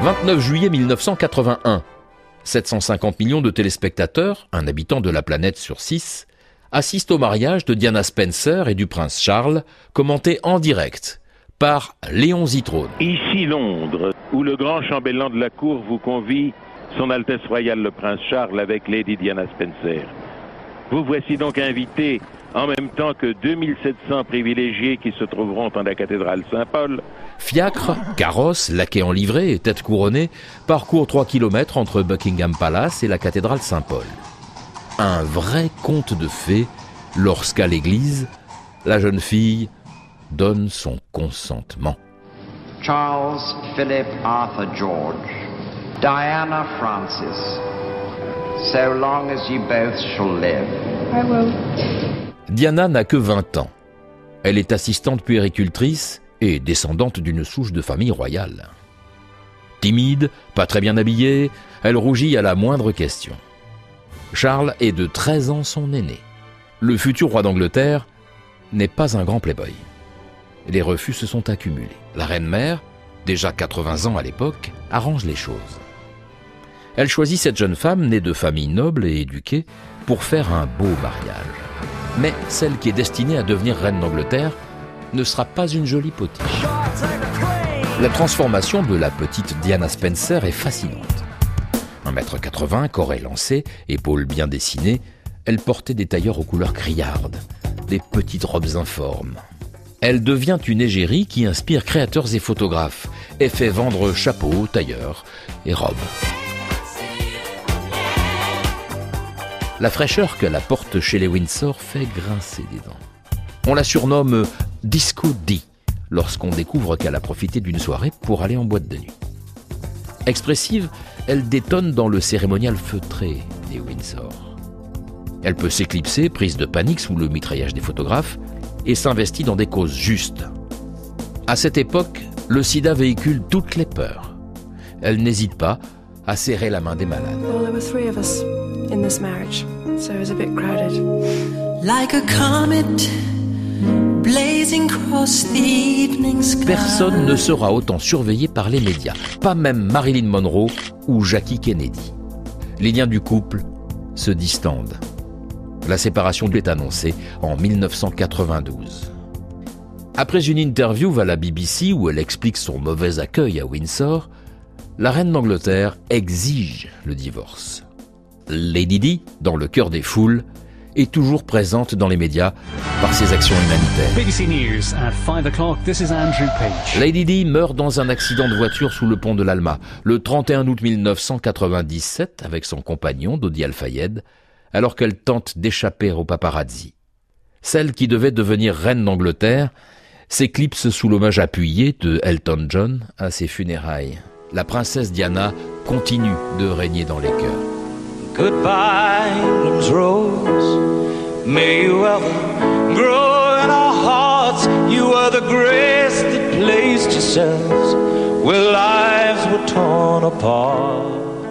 29 juillet 1981. 750 millions de téléspectateurs, un habitant de la planète sur six, assistent au mariage de Diana Spencer et du prince Charles, commenté en direct par Léon Zitrone. Ici Londres, où le grand chambellan de la cour vous convie, Son Altesse Royale le Prince Charles avec Lady Diana Spencer. Vous voici donc invité en même temps que 2700 privilégiés qui se trouveront en la cathédrale Saint-Paul. Fiacre, carrosse, laquais en livrée et tête couronnée parcourt 3 km entre Buckingham Palace et la cathédrale Saint-Paul. Un vrai conte de fées lorsqu'à l'église, la jeune fille donne son consentement. Charles Philip Arthur George, Diana Francis, so long as you both shall live. I will. Diana n'a que 20 ans. Elle est assistante puéricultrice et descendante d'une souche de famille royale. Timide, pas très bien habillée, elle rougit à la moindre question. Charles est de 13 ans son aîné. Le futur roi d'Angleterre n'est pas un grand playboy. Les refus se sont accumulés. La reine-mère, déjà 80 ans à l'époque, arrange les choses. Elle choisit cette jeune femme née de famille noble et éduquée pour faire un beau mariage. Mais celle qui est destinée à devenir reine d'Angleterre ne sera pas une jolie potiche. La transformation de la petite Diana Spencer est fascinante. 1m80, corps élancé, épaules bien dessinées, elle portait des tailleurs aux couleurs criardes, des petites robes informes. Elle devient une égérie qui inspire créateurs et photographes et fait vendre chapeaux, tailleurs et robes. La fraîcheur qu'elle apporte chez les Windsor fait grincer des dents. On la surnomme Disco D lorsqu'on découvre qu'elle a profité d'une soirée pour aller en boîte de nuit. Expressive, elle détonne dans le cérémonial feutré des Windsor. Elle peut s'éclipser, prise de panique sous le mitraillage des photographes, et s'investit dans des causes justes. À cette époque, le sida véhicule toutes les peurs. Elle n'hésite pas à serrer la main des malades. In this marriage, so it was a bit crowded. Like a comet blazing across the evening sky. Personne ne sera autant surveillé par les médias, pas même Marilyn Monroe ou Jackie Kennedy. Les liens du couple se distendent. La séparation est annoncée en 1992. Après une interview à la BBC où elle explique son mauvais accueil à Windsor, la reine d'Angleterre exige le divorce. Lady Di, dans le cœur des foules, est toujours présente dans les médias par ses actions humanitaires. BBC News at 5 o'clock. This is Andrew Page. Lady Di meurt dans un accident de voiture sous le pont de l'Alma le 31 août 1997 avec son compagnon Dodi Al-Fayed alors qu'elle tente d'échapper au paparazzi. Celle qui devait devenir reine d'Angleterre s'éclipse sous l'hommage appuyé de Elton John à ses funérailles. La princesse Diana continue de régner dans les cœurs. Goodbye, England's rose. May you ever grow in our hearts. You are the grace that placed yourselves where lives were torn apart.